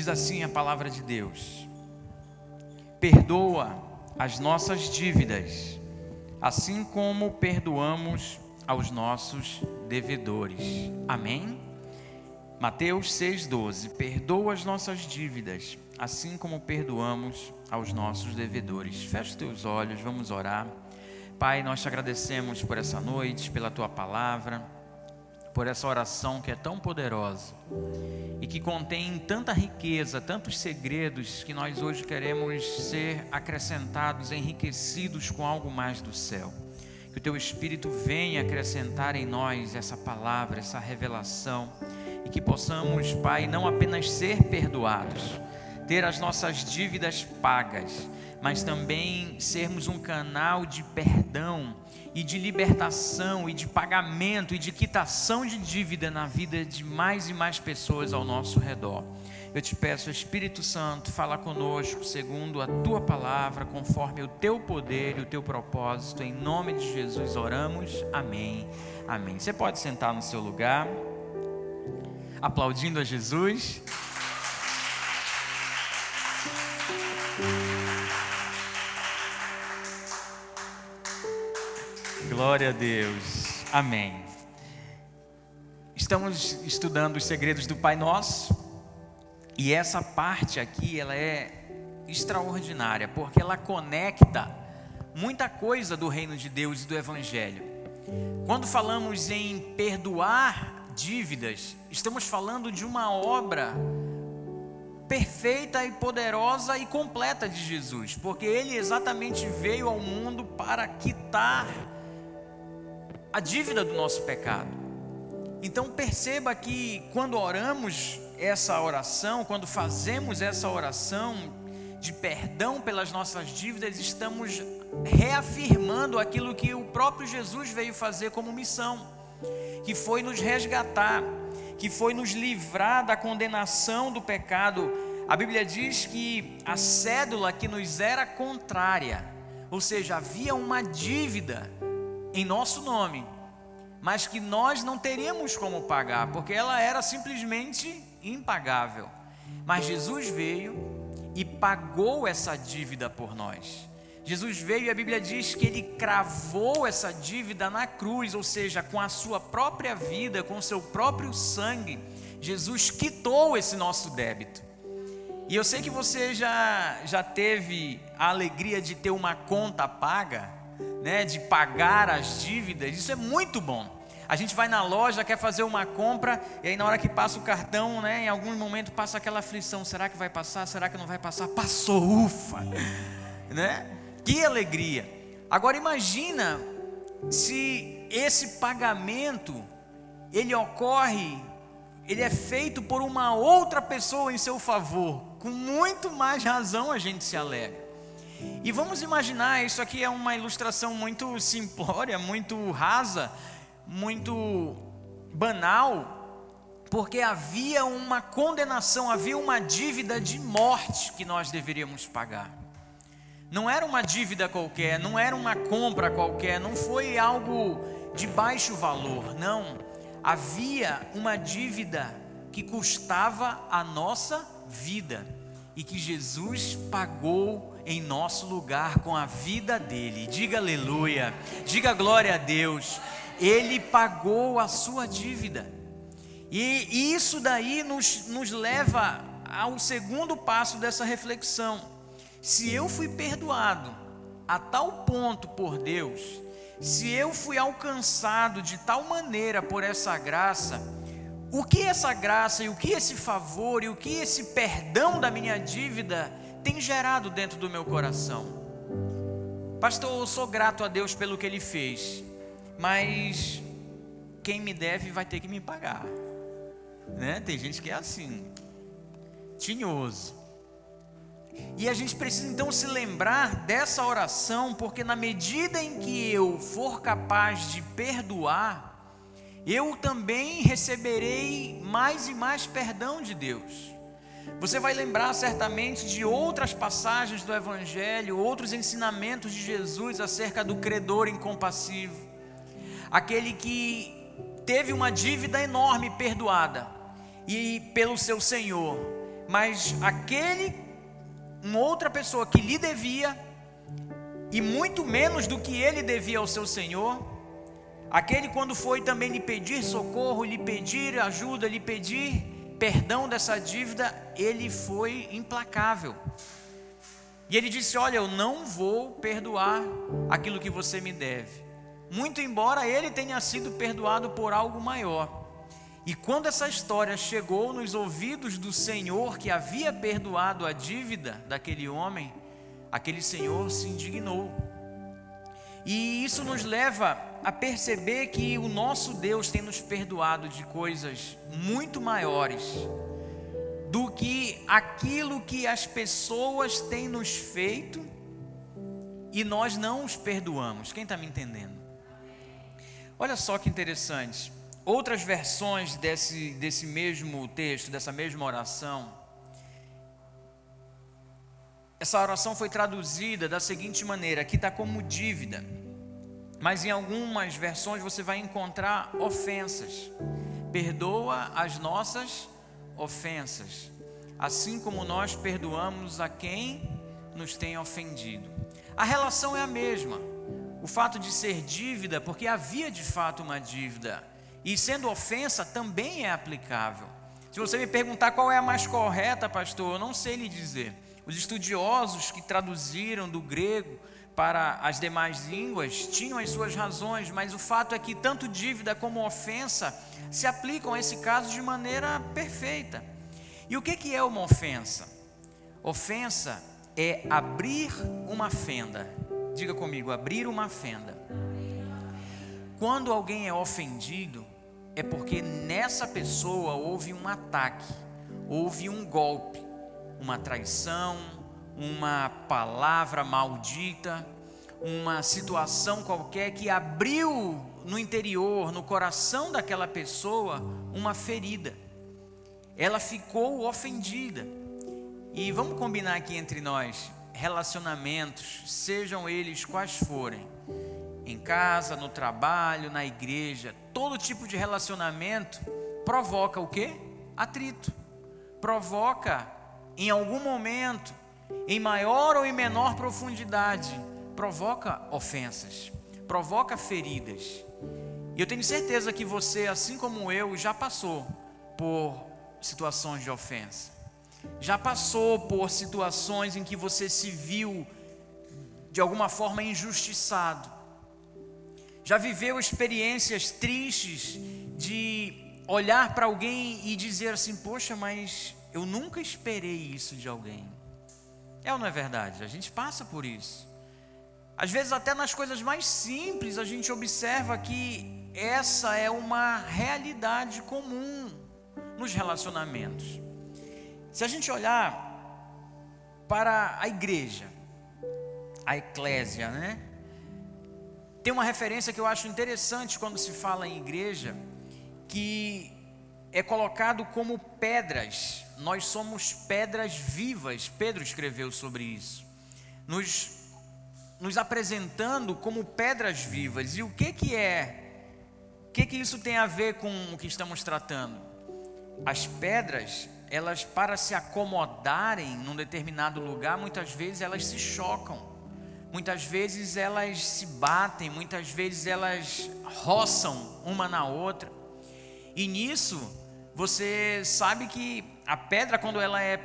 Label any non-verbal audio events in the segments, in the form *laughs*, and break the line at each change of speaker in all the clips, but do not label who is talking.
Diz assim a palavra de Deus: Perdoa as nossas dívidas, assim como perdoamos aos nossos devedores. Amém? Mateus 6,12: Perdoa as nossas dívidas, assim como perdoamos aos nossos devedores. Feche teus olhos, vamos orar. Pai, nós te agradecemos por essa noite, pela tua palavra, por essa oração que é tão poderosa e que contém tanta riqueza, tantos segredos que nós hoje queremos ser acrescentados, enriquecidos com algo mais do céu. Que o teu Espírito venha acrescentar em nós essa palavra, essa revelação e que possamos, Pai, não apenas ser perdoados, ter as nossas dívidas pagas, mas também sermos um canal de perdão e de libertação e de pagamento e de quitação de dívida na vida de mais e mais pessoas ao nosso redor. Eu te peço, Espírito Santo, fala conosco segundo a tua palavra, conforme o teu poder e o teu propósito. Em nome de Jesus oramos. Amém. Amém. Você pode sentar no seu lugar, aplaudindo a Jesus. Glória a Deus. Amém. Estamos estudando os segredos do Pai Nosso e essa parte aqui ela é extraordinária porque ela conecta muita coisa do reino de Deus e do evangelho. Quando falamos em perdoar dívidas, estamos falando de uma obra perfeita e poderosa e completa de Jesus, porque ele exatamente veio ao mundo para quitar a dívida do nosso pecado. Então perceba que quando oramos essa oração, quando fazemos essa oração de perdão pelas nossas dívidas, estamos reafirmando aquilo que o próprio Jesus veio fazer como missão, que foi nos resgatar, que foi nos livrar da condenação do pecado. A Bíblia diz que a cédula que nos era contrária, ou seja, havia uma dívida em nosso nome, mas que nós não teríamos como pagar, porque ela era simplesmente impagável. Mas Jesus veio e pagou essa dívida por nós. Jesus veio e a Bíblia diz que ele cravou essa dívida na cruz, ou seja, com a sua própria vida, com o seu próprio sangue, Jesus quitou esse nosso débito. E eu sei que você já, já teve a alegria de ter uma conta paga, né, de pagar as dívidas, isso é muito bom. A gente vai na loja, quer fazer uma compra, e aí na hora que passa o cartão, né, em algum momento passa aquela aflição: será que vai passar? Será que não vai passar? Passou, ufa! Né? Que alegria! Agora imagina se esse pagamento ele ocorre, ele é feito por uma outra pessoa em seu favor, com muito mais razão a gente se alegra. E vamos imaginar, isso aqui é uma ilustração muito simplória, muito rasa, muito banal, porque havia uma condenação, havia uma dívida de morte que nós deveríamos pagar. Não era uma dívida qualquer, não era uma compra qualquer, não foi algo de baixo valor, não. Havia uma dívida que custava a nossa vida e que Jesus pagou em nosso lugar com a vida dele. Diga aleluia, diga glória a Deus. Ele pagou a sua dívida. E isso daí nos, nos leva ao segundo passo dessa reflexão. Se eu fui perdoado a tal ponto por Deus, se eu fui alcançado de tal maneira por essa graça, o que essa graça e o que esse favor e o que esse perdão da minha dívida tem gerado dentro do meu coração. Pastor, eu sou grato a Deus pelo que Ele fez, mas quem me deve vai ter que me pagar. Né? Tem gente que é assim, tinhoso. E a gente precisa então se lembrar dessa oração, porque na medida em que eu for capaz de perdoar, eu também receberei mais e mais perdão de Deus. Você vai lembrar certamente de outras passagens do Evangelho, outros ensinamentos de Jesus acerca do credor incompassivo, aquele que teve uma dívida enorme perdoada e pelo seu Senhor, mas aquele, uma outra pessoa que lhe devia, e muito menos do que ele devia ao seu senhor, aquele quando foi também lhe pedir socorro, lhe pedir ajuda, lhe pedir perdão dessa dívida, ele foi implacável. E ele disse: Olha, eu não vou perdoar aquilo que você me deve. Muito embora ele tenha sido perdoado por algo maior. E quando essa história chegou nos ouvidos do Senhor que havia perdoado a dívida daquele homem, aquele Senhor se indignou. E isso nos leva a perceber que o nosso Deus tem nos perdoado de coisas muito maiores do que aquilo que as pessoas têm nos feito e nós não os perdoamos. Quem está me entendendo? Olha só que interessante. Outras versões desse, desse mesmo texto, dessa mesma oração, essa oração foi traduzida da seguinte maneira: aqui está como dívida, mas em algumas versões você vai encontrar ofensas. Perdoa as nossas ofensas, assim como nós perdoamos a quem nos tem ofendido. A relação é a mesma. O fato de ser dívida, porque havia de fato uma dívida, e sendo ofensa também é aplicável. Se você me perguntar qual é a mais correta, pastor, eu não sei lhe dizer. Os estudiosos que traduziram do grego para as demais línguas tinham as suas razões, mas o fato é que tanto dívida como ofensa se aplicam a esse caso de maneira perfeita. E o que é uma ofensa? Ofensa é abrir uma fenda. Diga comigo, abrir uma fenda. Quando alguém é ofendido, é porque nessa pessoa houve um ataque, houve um golpe, uma traição, uma palavra maldita, uma situação qualquer que abriu no interior, no coração daquela pessoa, uma ferida. Ela ficou ofendida. E vamos combinar aqui entre nós: relacionamentos, sejam eles quais forem, em casa, no trabalho, na igreja, todo tipo de relacionamento provoca o que? Atrito. Provoca, em algum momento, em maior ou em menor profundidade, provoca ofensas, provoca feridas. E eu tenho certeza que você, assim como eu, já passou por situações de ofensa. Já passou por situações em que você se viu de alguma forma injustiçado. Já viveu experiências tristes de olhar para alguém e dizer assim: Poxa, mas eu nunca esperei isso de alguém. É ou não é verdade? A gente passa por isso. Às vezes, até nas coisas mais simples, a gente observa que essa é uma realidade comum nos relacionamentos. Se a gente olhar para a igreja, a eclésia, né? Tem uma referência que eu acho interessante quando se fala em igreja, que é colocado como pedras. Nós somos pedras vivas. Pedro escreveu sobre isso. Nos, nos apresentando como pedras vivas. E o que que é? O que que isso tem a ver com o que estamos tratando? As pedras, elas para se acomodarem num determinado lugar, muitas vezes elas se chocam. Muitas vezes elas se batem, muitas vezes elas roçam uma na outra. E nisso, você sabe que a pedra, quando ela é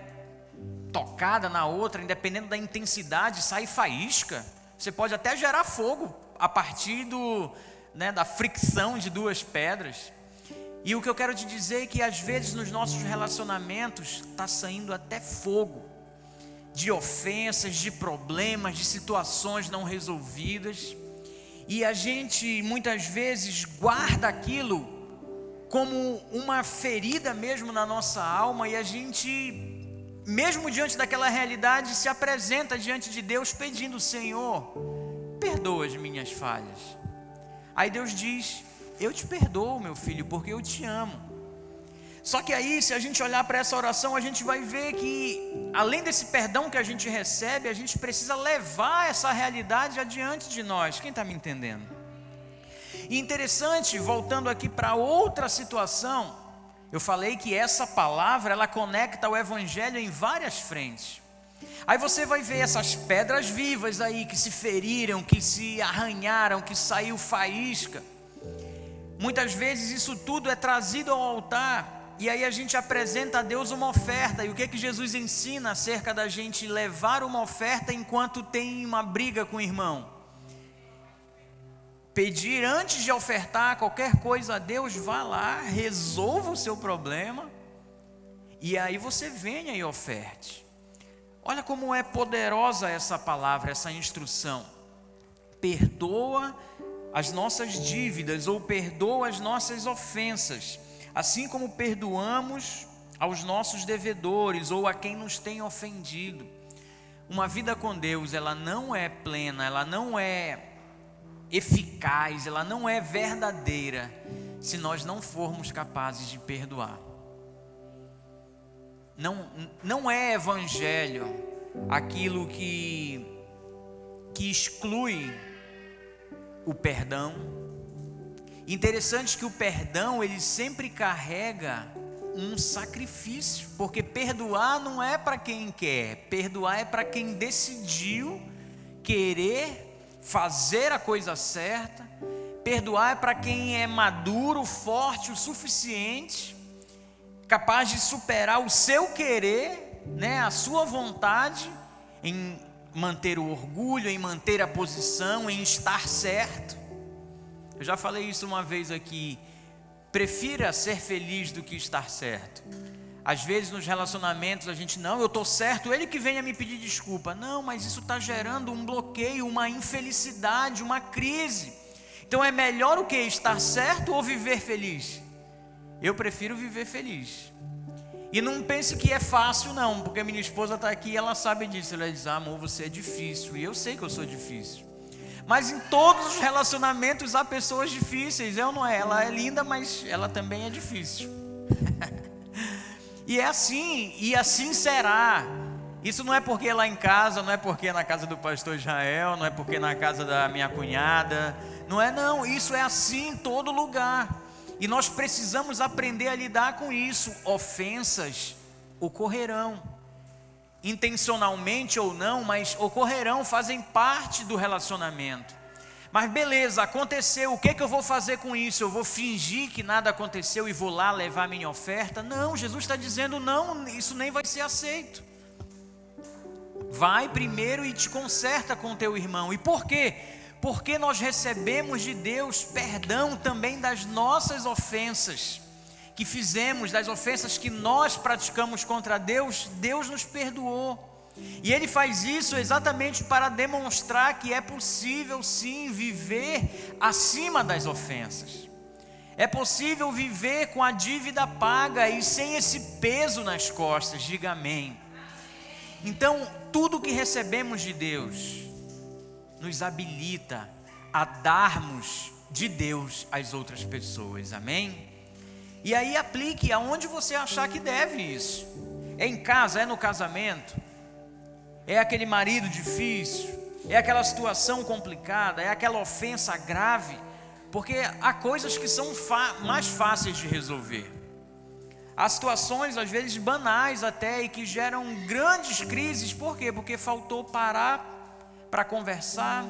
tocada na outra, independendo da intensidade, sai faísca. Você pode até gerar fogo a partir do, né, da fricção de duas pedras. E o que eu quero te dizer é que às vezes nos nossos relacionamentos está saindo até fogo de ofensas, de problemas, de situações não resolvidas. E a gente muitas vezes guarda aquilo como uma ferida mesmo na nossa alma e a gente, mesmo diante daquela realidade, se apresenta diante de Deus pedindo: Senhor, perdoa as minhas falhas. Aí Deus diz: Eu te perdoo, meu filho, porque eu te amo. Só que aí, se a gente olhar para essa oração, a gente vai ver que, além desse perdão que a gente recebe, a gente precisa levar essa realidade adiante de nós. Quem está me entendendo? E interessante, voltando aqui para outra situação, Eu falei que essa palavra ela conecta o evangelho em várias frentes. Aí você vai ver essas pedras vivas aí que se feriram, que se arranharam, que saiu faísca. Muitas vezes isso tudo é trazido ao altar e aí a gente apresenta a Deus uma oferta. E o que que Jesus ensina acerca da gente levar uma oferta enquanto tem uma briga com o irmão? Pedir antes de ofertar qualquer coisa a Deus, vá lá, resolva o seu problema e aí você venha e oferte. Olha como é poderosa essa palavra, essa instrução. Perdoa as nossas dívidas ou perdoa as nossas ofensas, assim como perdoamos aos nossos devedores ou a quem nos tem ofendido. Uma vida com Deus, ela não é plena, ela não é eficaz, ela não é verdadeira se nós não formos capazes de perdoar. Não, não é evangelho aquilo que, que exclui o perdão. Interessante que o perdão ele sempre carrega um sacrifício, porque perdoar não é para quem quer, perdoar é para quem decidiu querer fazer a coisa certa. Perdoar é para quem é maduro, forte o suficiente, capaz de superar o seu querer, né, a sua vontade em manter o orgulho, em manter a posição, em estar certo. Eu já falei isso uma vez aqui. Prefira ser feliz do que estar certo. Às vezes nos relacionamentos a gente, não, eu estou certo, ele que venha me pedir desculpa. Não, mas isso está gerando um bloqueio, uma infelicidade, uma crise. Então é melhor o que? Estar certo ou viver feliz? Eu prefiro viver feliz. E não pense que é fácil, não, porque minha esposa está aqui e ela sabe disso. Ela diz: ah, amor, você é difícil. E eu sei que eu sou difícil. Mas em todos os relacionamentos há pessoas difíceis. Eu não é. Ela é linda, mas ela também é difícil. *laughs* e é assim, e assim será. Isso não é porque lá em casa, não é porque na casa do pastor Israel, não é porque na casa da minha cunhada. Não é, não. Isso é assim em todo lugar. E nós precisamos aprender a lidar com isso. Ofensas ocorrerão, intencionalmente ou não, mas ocorrerão, fazem parte do relacionamento. Mas beleza, aconteceu, o que, é que eu vou fazer com isso? Eu vou fingir que nada aconteceu e vou lá levar minha oferta? Não, Jesus está dizendo: não, isso nem vai ser aceito. Vai primeiro e te conserta com teu irmão. E por quê? porque nós recebemos de Deus perdão também das nossas ofensas que fizemos, das ofensas que nós praticamos contra Deus, Deus nos perdoou. E Ele faz isso exatamente para demonstrar que é possível sim viver acima das ofensas. É possível viver com a dívida paga e sem esse peso nas costas, diga amém. Então, tudo que recebemos de Deus, nos habilita a darmos de Deus às outras pessoas, amém? E aí aplique aonde você achar que deve isso. É em casa, é no casamento, é aquele marido difícil, é aquela situação complicada, é aquela ofensa grave, porque há coisas que são mais fáceis de resolver. Há situações, às vezes banais até, e que geram grandes crises, por quê? Porque faltou parar para conversar,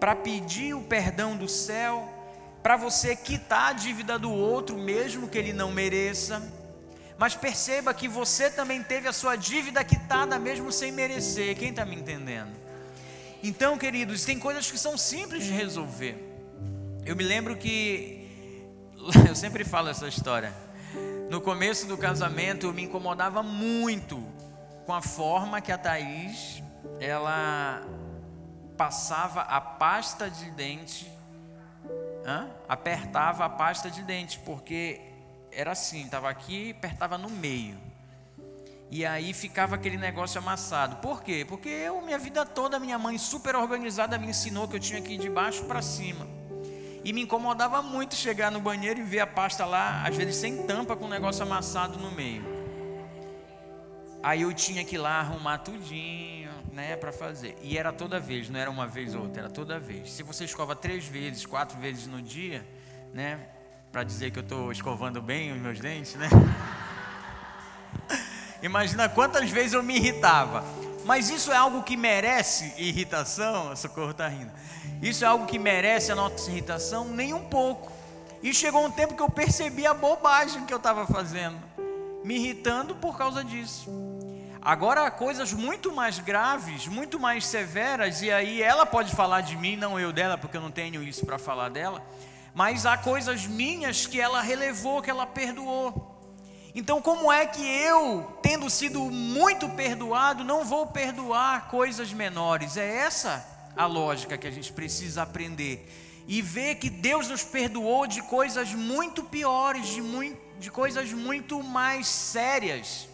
para pedir o perdão do céu, para você quitar a dívida do outro, mesmo que ele não mereça. Mas perceba que você também teve a sua dívida quitada, mesmo sem merecer. Quem está me entendendo? Então, queridos, tem coisas que são simples de resolver. Eu me lembro que, *laughs* eu sempre falo essa história. No começo do casamento, eu me incomodava muito com a forma que a Thaís, ela passava a pasta de dente, apertava a pasta de dente, porque era assim, estava aqui, apertava no meio. E aí ficava aquele negócio amassado. Por quê? Porque eu, minha vida toda, minha mãe super organizada me ensinou que eu tinha que ir de baixo para cima. E me incomodava muito chegar no banheiro e ver a pasta lá, às vezes sem tampa, com o negócio amassado no meio. Aí eu tinha que ir lá arrumar tudinho né, para fazer. E era toda vez, não era uma vez ou outra, era toda vez. Se você escova três vezes, quatro vezes no dia, né, para dizer que eu estou escovando bem os meus dentes, né? *laughs* Imagina quantas vezes eu me irritava. Mas isso é algo que merece irritação? A Socorro está rindo. Isso é algo que merece a nossa irritação? Nem um pouco. E chegou um tempo que eu percebi a bobagem que eu estava fazendo, me irritando por causa disso. Agora, coisas muito mais graves, muito mais severas, e aí ela pode falar de mim, não eu dela, porque eu não tenho isso para falar dela, mas há coisas minhas que ela relevou, que ela perdoou. Então, como é que eu, tendo sido muito perdoado, não vou perdoar coisas menores? É essa a lógica que a gente precisa aprender. E ver que Deus nos perdoou de coisas muito piores, de, muito, de coisas muito mais sérias.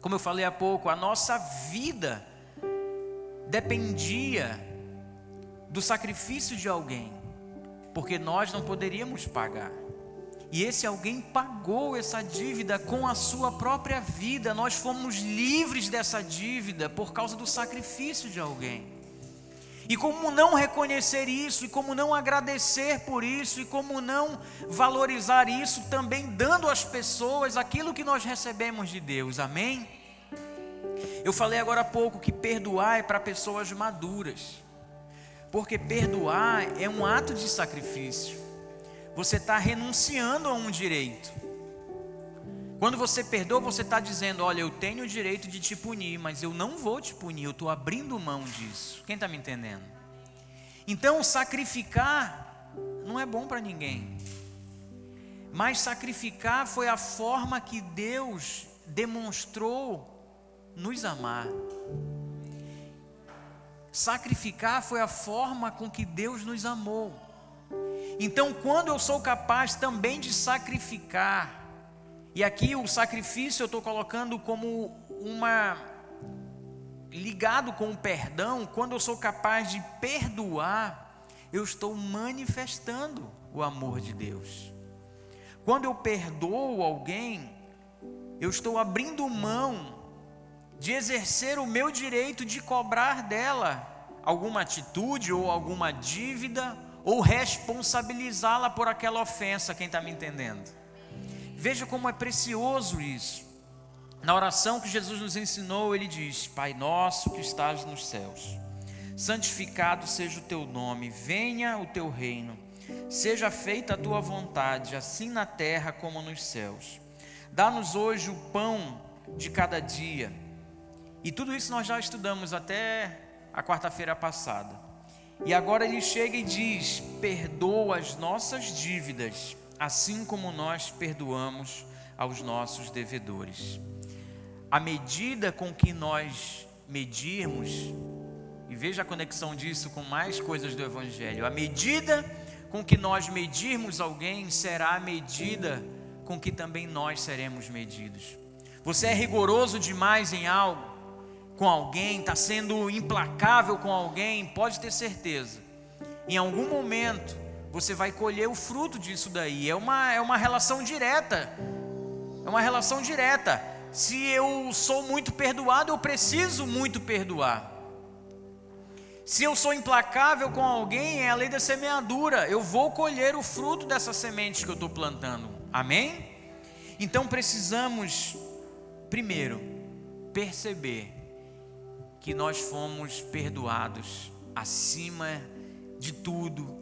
Como eu falei há pouco, a nossa vida dependia do sacrifício de alguém, porque nós não poderíamos pagar. E esse alguém pagou essa dívida com a sua própria vida. Nós fomos livres dessa dívida por causa do sacrifício de alguém. E como não reconhecer isso, e como não agradecer por isso, e como não valorizar isso, também dando às pessoas aquilo que nós recebemos de Deus, amém? Eu falei agora há pouco que perdoar é para pessoas maduras, porque perdoar é um ato de sacrifício você está renunciando a um direito. Quando você perdoa, você está dizendo: Olha, eu tenho o direito de te punir, mas eu não vou te punir, eu estou abrindo mão disso. Quem está me entendendo? Então, sacrificar não é bom para ninguém, mas sacrificar foi a forma que Deus demonstrou nos amar. Sacrificar foi a forma com que Deus nos amou. Então, quando eu sou capaz também de sacrificar, e aqui o sacrifício eu estou colocando como uma ligado com o perdão, quando eu sou capaz de perdoar, eu estou manifestando o amor de Deus. Quando eu perdoo alguém, eu estou abrindo mão de exercer o meu direito de cobrar dela alguma atitude ou alguma dívida ou responsabilizá-la por aquela ofensa, quem está me entendendo? Veja como é precioso isso. Na oração que Jesus nos ensinou, ele diz: Pai nosso que estás nos céus, santificado seja o teu nome, venha o teu reino, seja feita a tua vontade, assim na terra como nos céus. Dá-nos hoje o pão de cada dia. E tudo isso nós já estudamos até a quarta-feira passada. E agora ele chega e diz: perdoa as nossas dívidas, assim como nós perdoamos aos nossos devedores. A medida com que nós medirmos, e veja a conexão disso com mais coisas do Evangelho, a medida com que nós medirmos alguém será a medida com que também nós seremos medidos. Você é rigoroso demais em algo, com alguém, está sendo implacável com alguém, pode ter certeza. Em algum momento você vai colher o fruto disso daí. É uma, é uma relação direta. É uma relação direta. Se eu sou muito perdoado, eu preciso muito perdoar. Se eu sou implacável com alguém, é a lei da semeadura. Eu vou colher o fruto dessa semente que eu estou plantando. Amém? Então precisamos, primeiro, perceber que nós fomos perdoados acima de tudo.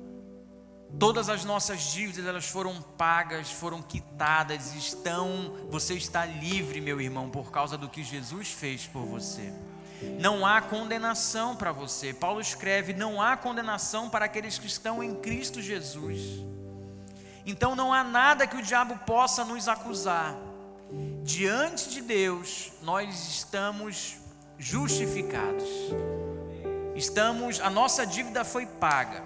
Todas as nossas dívidas elas foram pagas, foram quitadas, estão, você está livre, meu irmão, por causa do que Jesus fez por você. Não há condenação para você. Paulo escreve: não há condenação para aqueles que estão em Cristo Jesus. Então não há nada que o diabo possa nos acusar. Diante de Deus, nós estamos justificados. Estamos, a nossa dívida foi paga.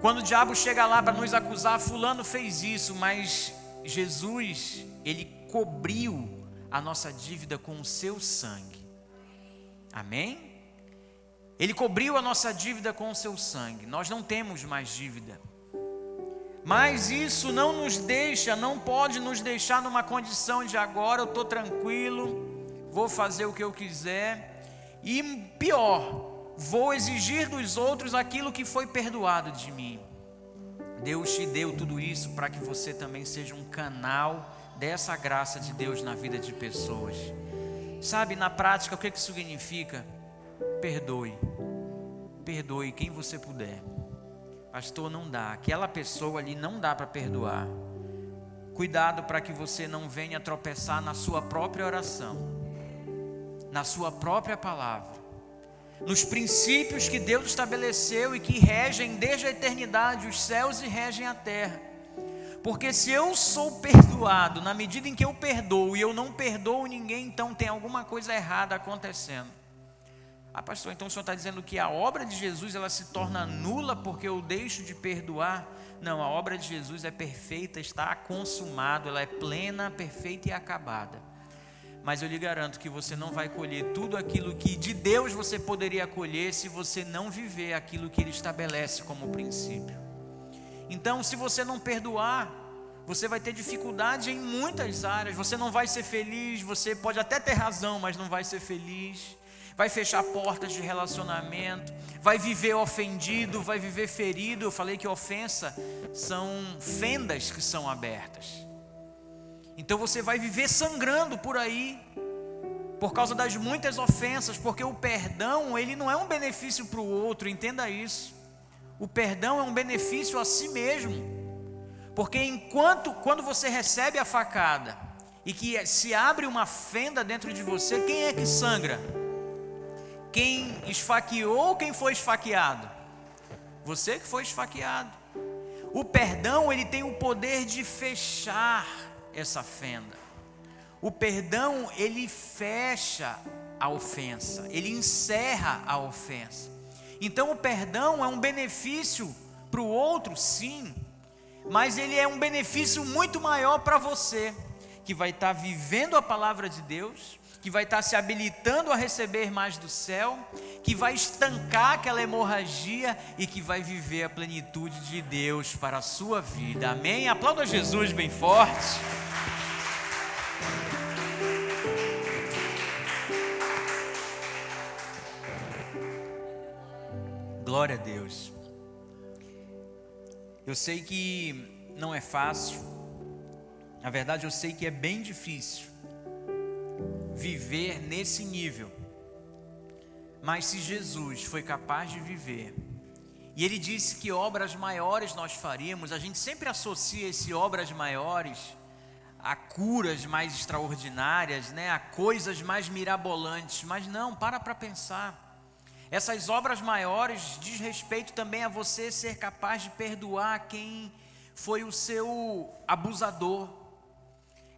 Quando o diabo chega lá para nos acusar, fulano fez isso, mas Jesus, ele cobriu a nossa dívida com o seu sangue. Amém? Ele cobriu a nossa dívida com o seu sangue. Nós não temos mais dívida. Mas isso não nos deixa, não pode nos deixar numa condição de agora eu estou tranquilo, vou fazer o que eu quiser e pior, vou exigir dos outros aquilo que foi perdoado de mim. Deus te deu tudo isso para que você também seja um canal dessa graça de Deus na vida de pessoas. Sabe, na prática, o que, que significa? Perdoe. Perdoe quem você puder. Pastor, não dá. Aquela pessoa ali não dá para perdoar. Cuidado para que você não venha tropeçar na sua própria oração, na sua própria palavra, nos princípios que Deus estabeleceu e que regem desde a eternidade os céus e regem a terra. Porque se eu sou perdoado, na medida em que eu perdoo e eu não perdoo ninguém, então tem alguma coisa errada acontecendo. Ah, pastor, então o senhor está dizendo que a obra de Jesus ela se torna nula porque eu deixo de perdoar? Não, a obra de Jesus é perfeita, está consumado, ela é plena, perfeita e acabada. Mas eu lhe garanto que você não vai colher tudo aquilo que de Deus você poderia colher se você não viver aquilo que Ele estabelece como princípio. Então, se você não perdoar, você vai ter dificuldade em muitas áreas, você não vai ser feliz, você pode até ter razão, mas não vai ser feliz vai fechar portas de relacionamento, vai viver ofendido, vai viver ferido. Eu falei que ofensa são fendas que são abertas. Então você vai viver sangrando por aí, por causa das muitas ofensas, porque o perdão, ele não é um benefício para o outro, entenda isso. O perdão é um benefício a si mesmo. Porque enquanto quando você recebe a facada e que se abre uma fenda dentro de você, quem é que sangra? Quem esfaqueou, quem foi esfaqueado? Você que foi esfaqueado. O perdão, ele tem o poder de fechar essa fenda. O perdão, ele fecha a ofensa, ele encerra a ofensa. Então, o perdão é um benefício para o outro, sim, mas ele é um benefício muito maior para você, que vai estar vivendo a palavra de Deus, que vai estar se habilitando a receber mais do céu, que vai estancar aquela hemorragia e que vai viver a plenitude de Deus para a sua vida. Amém? Aplauda Jesus bem forte. Glória a Deus. Eu sei que não é fácil. Na verdade, eu sei que é bem difícil viver nesse nível. Mas se Jesus foi capaz de viver, e ele disse que obras maiores nós faríamos, a gente sempre associa esse obras maiores a curas mais extraordinárias, né, a coisas mais mirabolantes, mas não, para para pensar. Essas obras maiores diz respeito também a você ser capaz de perdoar quem foi o seu abusador,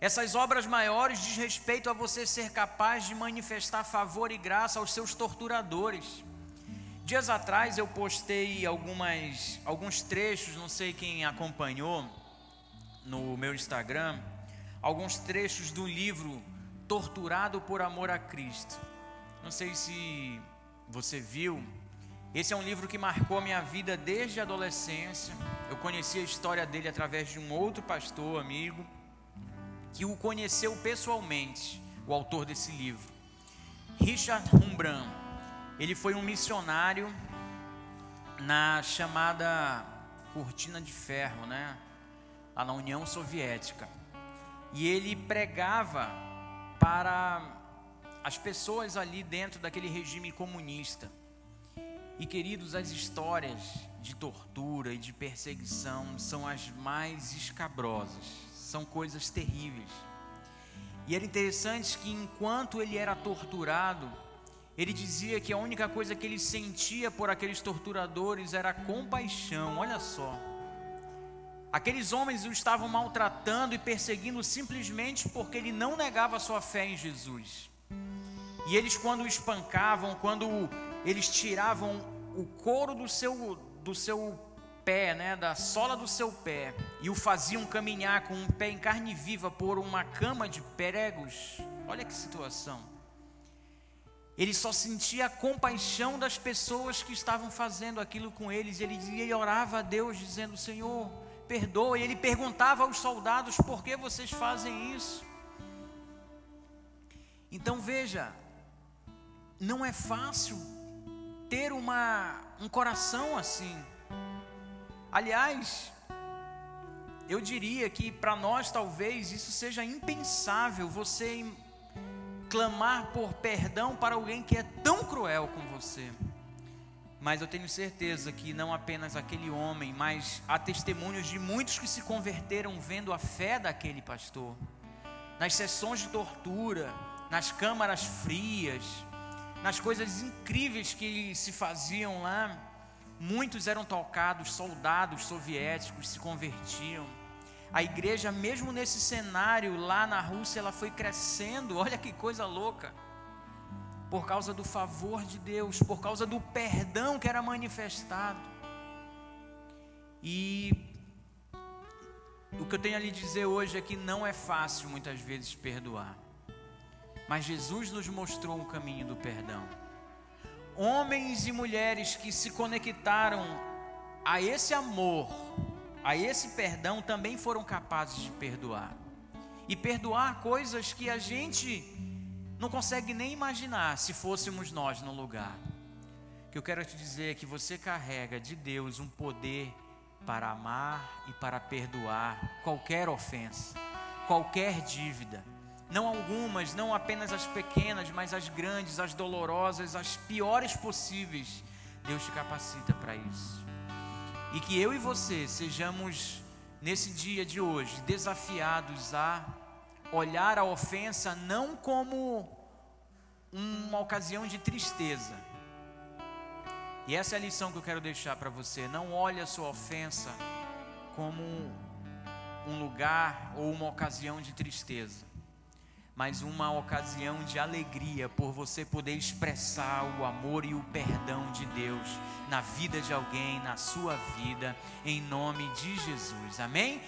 essas obras maiores diz respeito a você ser capaz de manifestar favor e graça aos seus torturadores. Dias atrás eu postei algumas, alguns trechos, não sei quem acompanhou no meu Instagram, alguns trechos do livro Torturado por Amor a Cristo. Não sei se você viu. Esse é um livro que marcou a minha vida desde a adolescência. Eu conheci a história dele através de um outro pastor, amigo que o conheceu pessoalmente, o autor desse livro. Richard Humbran, ele foi um missionário na chamada cortina de ferro, né? Lá na União Soviética. E ele pregava para as pessoas ali dentro daquele regime comunista. E queridos, as histórias de tortura e de perseguição são as mais escabrosas são coisas terríveis. E era interessante que enquanto ele era torturado, ele dizia que a única coisa que ele sentia por aqueles torturadores era compaixão. Olha só. Aqueles homens o estavam maltratando e perseguindo simplesmente porque ele não negava sua fé em Jesus. E eles, quando o espancavam, quando eles tiravam o couro do seu, do seu pé, né, da sola do seu pé, e o faziam caminhar com um pé em carne viva por uma cama de pregos. Olha que situação. Ele só sentia a compaixão das pessoas que estavam fazendo aquilo com eles. Ele, ele orava a Deus dizendo: Senhor, perdoa. E ele perguntava aos soldados: Por que vocês fazem isso? Então veja, não é fácil ter uma, um coração assim. Aliás, eu diria que para nós talvez isso seja impensável, você clamar por perdão para alguém que é tão cruel com você. Mas eu tenho certeza que não apenas aquele homem, mas há testemunhos de muitos que se converteram vendo a fé daquele pastor. Nas sessões de tortura, nas câmaras frias, nas coisas incríveis que se faziam lá, muitos eram tocados, soldados soviéticos se convertiam. A igreja, mesmo nesse cenário lá na Rússia, ela foi crescendo. *laughs* Olha que coisa louca por causa do favor de Deus, por causa do perdão que era manifestado. E o que eu tenho a lhe dizer hoje é que não é fácil muitas vezes perdoar, mas Jesus nos mostrou um caminho do perdão. Homens e mulheres que se conectaram a esse amor, a esse perdão, também foram capazes de perdoar. E perdoar coisas que a gente não consegue nem imaginar se fôssemos nós no lugar. O que eu quero te dizer é que você carrega de Deus um poder para amar e para perdoar qualquer ofensa, qualquer dívida. Não algumas, não apenas as pequenas, mas as grandes, as dolorosas, as piores possíveis. Deus te capacita para isso. E que eu e você sejamos, nesse dia de hoje, desafiados a olhar a ofensa não como uma ocasião de tristeza. E essa é a lição que eu quero deixar para você. Não olhe a sua ofensa como um lugar ou uma ocasião de tristeza, mas uma ocasião de alegria por você poder expressar o amor e o perdão de Deus na vida de alguém, na sua vida, em nome de Jesus. Amém?